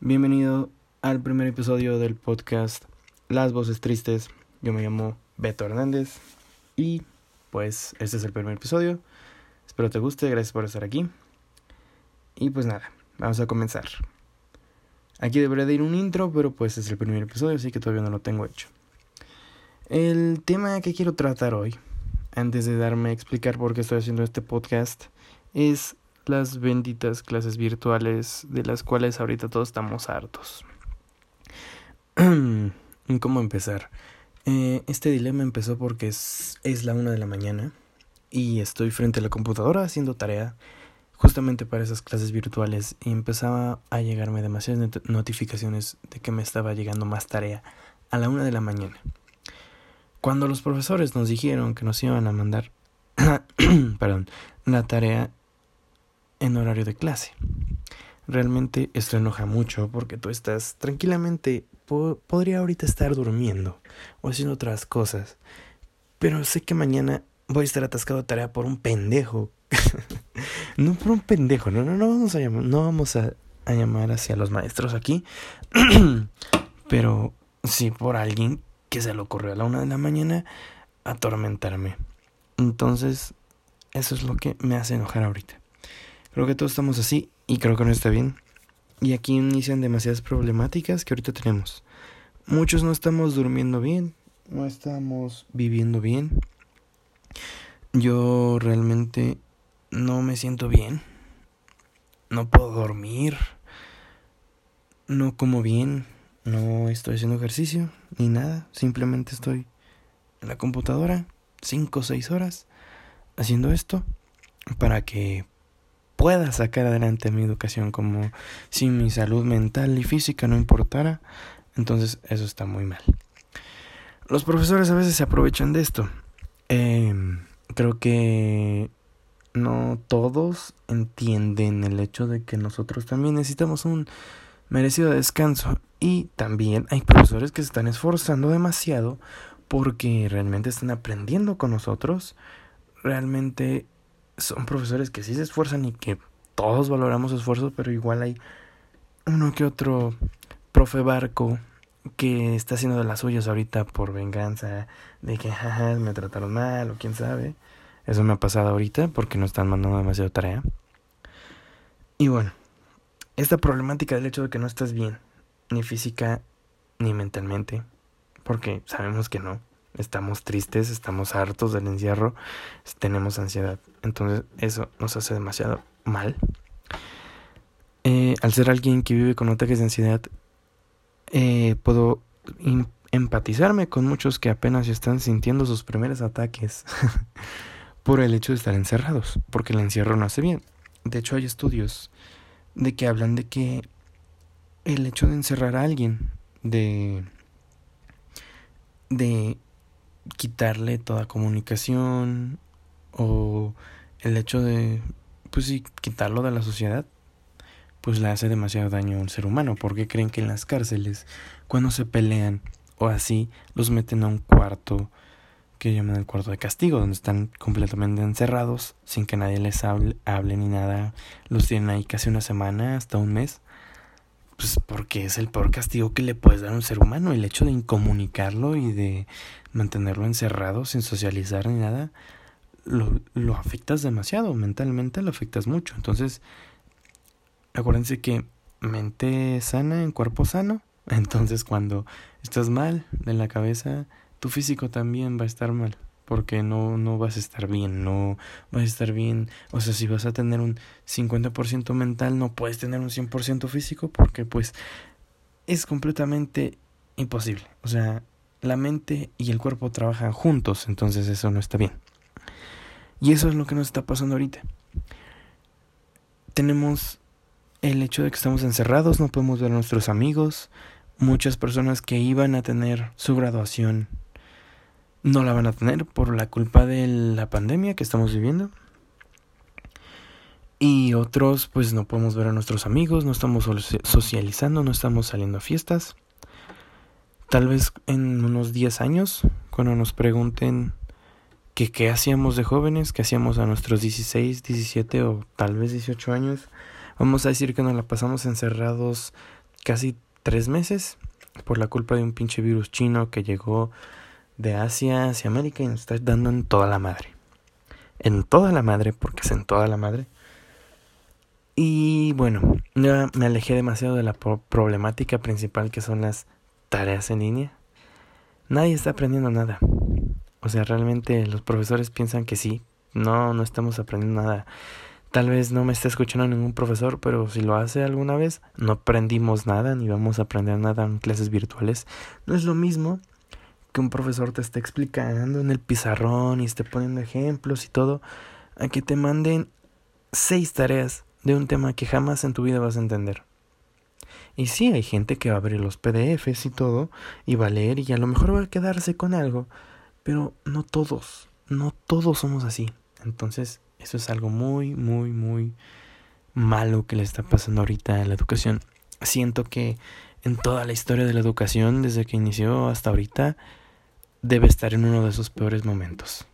Bienvenido al primer episodio del podcast Las Voces Tristes. Yo me llamo Beto Hernández y pues este es el primer episodio. Espero te guste, gracias por estar aquí. Y pues nada, vamos a comenzar. Aquí debería de ir un intro, pero pues es el primer episodio, así que todavía no lo tengo hecho. El tema que quiero tratar hoy, antes de darme a explicar por qué estoy haciendo este podcast, es las benditas clases virtuales de las cuales ahorita todos estamos hartos. ¿Cómo empezar? Eh, este dilema empezó porque es, es la una de la mañana y estoy frente a la computadora haciendo tarea justamente para esas clases virtuales y empezaba a llegarme demasiadas notificaciones de que me estaba llegando más tarea a la una de la mañana. Cuando los profesores nos dijeron que nos iban a mandar perdón, la tarea en horario de clase. Realmente esto enoja mucho porque tú estás tranquilamente, podría ahorita estar durmiendo o haciendo otras cosas, pero sé que mañana voy a estar atascado de tarea por un pendejo. no por un pendejo, no, no, no vamos a no vamos a, a llamar hacia los maestros aquí, pero sí por alguien que se le ocurrió a la una de la mañana atormentarme. Entonces, eso es lo que me hace enojar ahorita. Creo que todos estamos así y creo que no está bien. Y aquí inician demasiadas problemáticas que ahorita tenemos. Muchos no estamos durmiendo bien, no estamos viviendo bien. Yo realmente no me siento bien. No puedo dormir. No como bien. No estoy haciendo ejercicio ni nada. Simplemente estoy en la computadora cinco o seis horas haciendo esto para que pueda sacar adelante mi educación como si mi salud mental y física no importara, entonces eso está muy mal. Los profesores a veces se aprovechan de esto. Eh, creo que no todos entienden el hecho de que nosotros también necesitamos un merecido descanso y también hay profesores que se están esforzando demasiado porque realmente están aprendiendo con nosotros, realmente son profesores que sí se esfuerzan y que todos valoramos su esfuerzo, pero igual hay uno que otro profe barco que está haciendo de las suyas ahorita por venganza, de que jaja, me trataron mal o quién sabe. Eso me ha pasado ahorita porque no están mandando demasiado tarea. Y bueno, esta problemática del hecho de que no estás bien, ni física ni mentalmente, porque sabemos que no, estamos tristes, estamos hartos del encierro, tenemos ansiedad. Entonces eso nos hace demasiado mal. Eh, al ser alguien que vive con ataques de ansiedad, eh, puedo empatizarme con muchos que apenas están sintiendo sus primeros ataques por el hecho de estar encerrados, porque el encierro no hace bien. De hecho hay estudios de que hablan de que el hecho de encerrar a alguien, de de quitarle toda comunicación o el hecho de, pues sí, quitarlo de la sociedad, pues le hace demasiado daño a un ser humano, porque creen que en las cárceles, cuando se pelean o así, los meten a un cuarto que llaman el cuarto de castigo, donde están completamente encerrados, sin que nadie les hable, hable ni nada, los tienen ahí casi una semana, hasta un mes, pues porque es el peor castigo que le puedes dar a un ser humano, el hecho de incomunicarlo y de mantenerlo encerrado sin socializar ni nada, lo, lo afectas demasiado, mentalmente lo afectas mucho. Entonces, acuérdense que mente sana en cuerpo sano. Entonces, cuando estás mal de la cabeza, tu físico también va a estar mal porque no, no vas a estar bien, no vas a estar bien, o sea, si vas a tener un 50% mental, no puedes tener un 100% físico porque pues es completamente imposible, o sea, la mente y el cuerpo trabajan juntos, entonces eso no está bien. Y eso es lo que nos está pasando ahorita. Tenemos el hecho de que estamos encerrados, no podemos ver a nuestros amigos, muchas personas que iban a tener su graduación no la van a tener por la culpa de la pandemia que estamos viviendo. Y otros, pues no podemos ver a nuestros amigos, no estamos socializando, no estamos saliendo a fiestas. Tal vez en unos 10 años, cuando nos pregunten que qué hacíamos de jóvenes, qué hacíamos a nuestros 16, 17 o tal vez 18 años, vamos a decir que nos la pasamos encerrados casi tres meses por la culpa de un pinche virus chino que llegó de Asia hacia América y nos está dando en toda la madre. En toda la madre, porque es en toda la madre. Y bueno, ya me alejé demasiado de la problemática principal que son las tareas en línea. Nadie está aprendiendo nada. O sea, realmente los profesores piensan que sí. No, no estamos aprendiendo nada. Tal vez no me esté escuchando ningún profesor, pero si lo hace alguna vez, no aprendimos nada ni vamos a aprender nada en clases virtuales. No es lo mismo que un profesor te esté explicando en el pizarrón y esté poniendo ejemplos y todo, a que te manden seis tareas de un tema que jamás en tu vida vas a entender. Y sí, hay gente que va a abrir los PDFs y todo, y va a leer y a lo mejor va a quedarse con algo, pero no todos, no todos somos así. Entonces, eso es algo muy, muy, muy malo que le está pasando ahorita a la educación. Siento que en toda la historia de la educación, desde que inició hasta ahorita, debe estar en uno de esos peores momentos.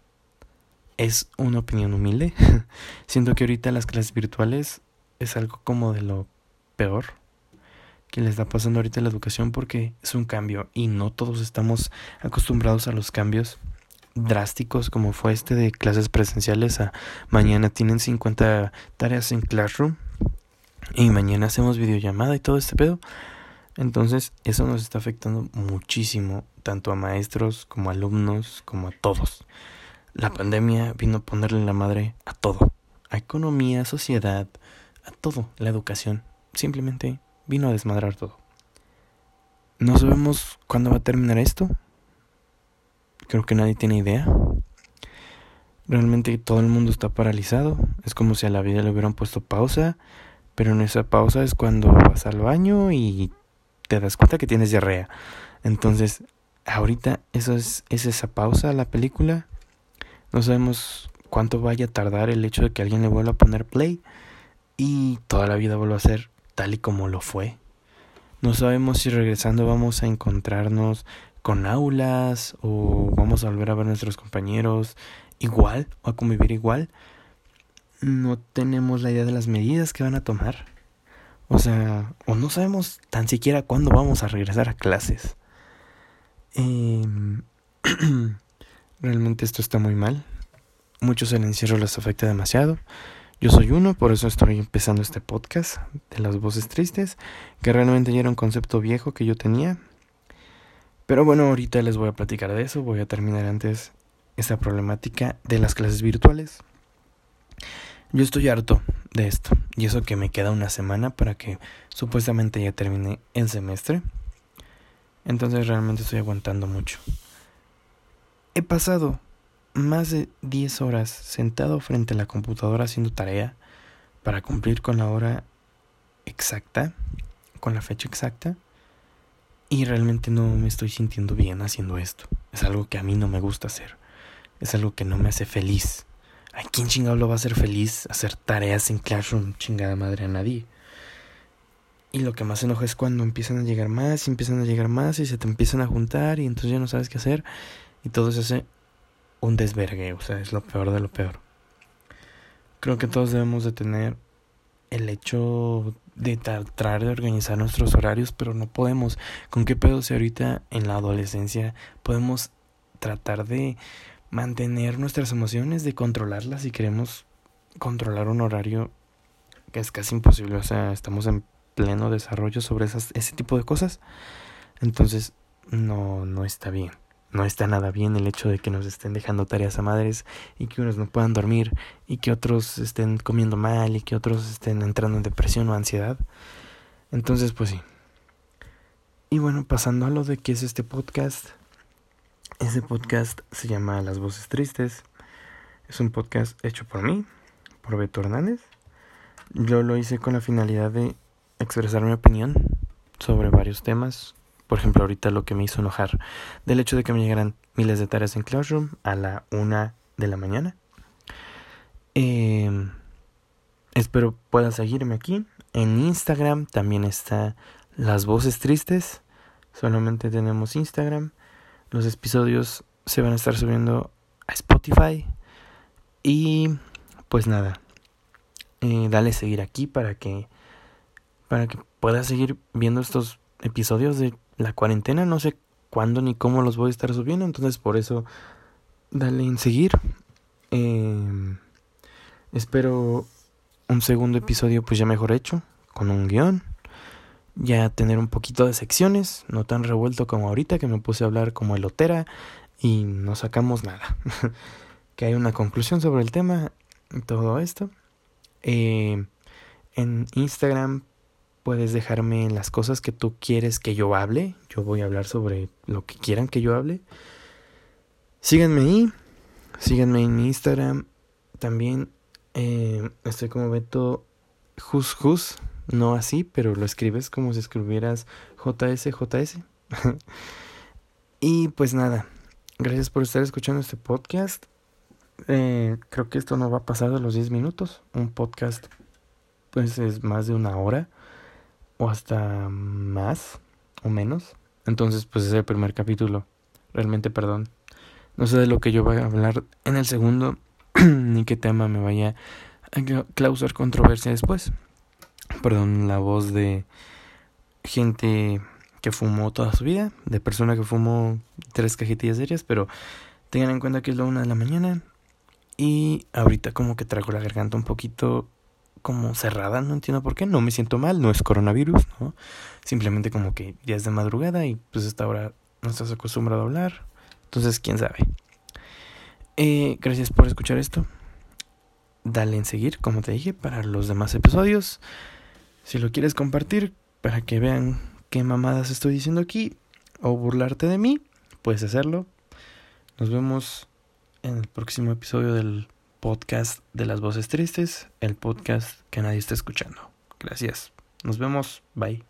Es una opinión humilde. Siento que ahorita las clases virtuales es algo como de lo peor que le está pasando ahorita la educación porque es un cambio y no todos estamos acostumbrados a los cambios drásticos como fue este de clases presenciales a mañana tienen 50 tareas en Classroom y mañana hacemos videollamada y todo este pedo. Entonces eso nos está afectando muchísimo, tanto a maestros como a alumnos, como a todos. La pandemia vino a ponerle la madre a todo, a economía, a sociedad, a todo, la educación. Simplemente vino a desmadrar todo. No sabemos cuándo va a terminar esto, Creo que nadie tiene idea. Realmente todo el mundo está paralizado. Es como si a la vida le hubieran puesto pausa. Pero en esa pausa es cuando vas al baño y te das cuenta que tienes diarrea. Entonces, ahorita es, es esa pausa a la película. No sabemos cuánto vaya a tardar el hecho de que alguien le vuelva a poner play. Y toda la vida vuelva a ser tal y como lo fue. No sabemos si regresando vamos a encontrarnos con aulas o vamos a volver a ver a nuestros compañeros igual o a convivir igual. No tenemos la idea de las medidas que van a tomar. O sea, o no sabemos tan siquiera cuándo vamos a regresar a clases. Em, realmente esto está muy mal. Muchos el encierro les afecta demasiado. Yo soy uno, por eso estoy empezando este podcast de las voces tristes, que realmente ya era un concepto viejo que yo tenía, pero bueno, ahorita les voy a platicar de eso. Voy a terminar antes esta problemática de las clases virtuales. Yo estoy harto de esto. Y eso que me queda una semana para que supuestamente ya termine el semestre. Entonces realmente estoy aguantando mucho. He pasado más de 10 horas sentado frente a la computadora haciendo tarea para cumplir con la hora exacta, con la fecha exacta. Y realmente no me estoy sintiendo bien haciendo esto. Es algo que a mí no me gusta hacer. Es algo que no me hace feliz. ¿A quién chingado lo va a hacer feliz hacer tareas en Classroom? Chingada madre a nadie. Y lo que más enoja es cuando empiezan a llegar más y empiezan a llegar más y se te empiezan a juntar y entonces ya no sabes qué hacer. Y todo se hace un desvergue. O sea, es lo peor de lo peor. Creo que todos debemos de tener el hecho de tratar de organizar nuestros horarios, pero no podemos. ¿Con qué pedo si ahorita en la adolescencia podemos tratar de mantener nuestras emociones, de controlarlas si queremos controlar un horario que es casi imposible? O sea, estamos en pleno desarrollo sobre esas, ese tipo de cosas. Entonces, no, no está bien no está nada bien el hecho de que nos estén dejando tareas a madres y que unos no puedan dormir y que otros estén comiendo mal y que otros estén entrando en depresión o ansiedad. Entonces, pues sí. Y bueno, pasando a lo de qué es este podcast. Este podcast se llama Las Voces Tristes. Es un podcast hecho por mí, por Beto Hernández. Yo lo hice con la finalidad de expresar mi opinión sobre varios temas por ejemplo, ahorita lo que me hizo enojar del hecho de que me llegaran miles de tareas en Classroom a la una de la mañana. Eh, espero puedan seguirme aquí. En Instagram también está Las Voces Tristes. Solamente tenemos Instagram. Los episodios se van a estar subiendo a Spotify. Y pues nada. Eh, dale seguir aquí para que para que puedas seguir viendo estos episodios de la cuarentena. No sé cuándo ni cómo los voy a estar subiendo, entonces por eso dale en seguir. Eh, espero un segundo episodio pues ya mejor hecho, con un guion. Ya tener un poquito de secciones, no tan revuelto como ahorita que me puse a hablar como elotera y no sacamos nada. que hay una conclusión sobre el tema y todo esto. Eh, en Instagram puedes dejarme las cosas que tú quieres que yo hable. Yo voy a hablar sobre lo que quieran que yo hable. Síganme ahí. Síganme en Instagram. También eh, estoy como Beto Jus Jus. No así, pero lo escribes como si escribieras JS JS. y pues nada. Gracias por estar escuchando este podcast. Eh, creo que esto no va a pasar de los 10 minutos. Un podcast pues es más de una hora o hasta más o menos. Entonces pues es el primer capítulo. Realmente perdón. No sé de lo que yo voy a hablar en el segundo ni qué tema me vaya a causar controversia después. Perdón la voz de gente que fumó toda su vida, de persona que fumó tres cajetillas diarias, pero tengan en cuenta que es la una de la mañana y ahorita como que traigo la garganta un poquito como cerrada, no entiendo por qué, no me siento mal, no es coronavirus, ¿no? Simplemente como que ya es de madrugada y pues esta hora no estás acostumbrado a hablar, entonces quién sabe. Eh, gracias por escuchar esto. Dale en seguir, como te dije, para los demás episodios. Si lo quieres compartir para que vean qué mamadas estoy diciendo aquí o burlarte de mí, puedes hacerlo. Nos vemos en el próximo episodio del podcast de las voces tristes, el podcast que nadie está escuchando. Gracias. Nos vemos. Bye.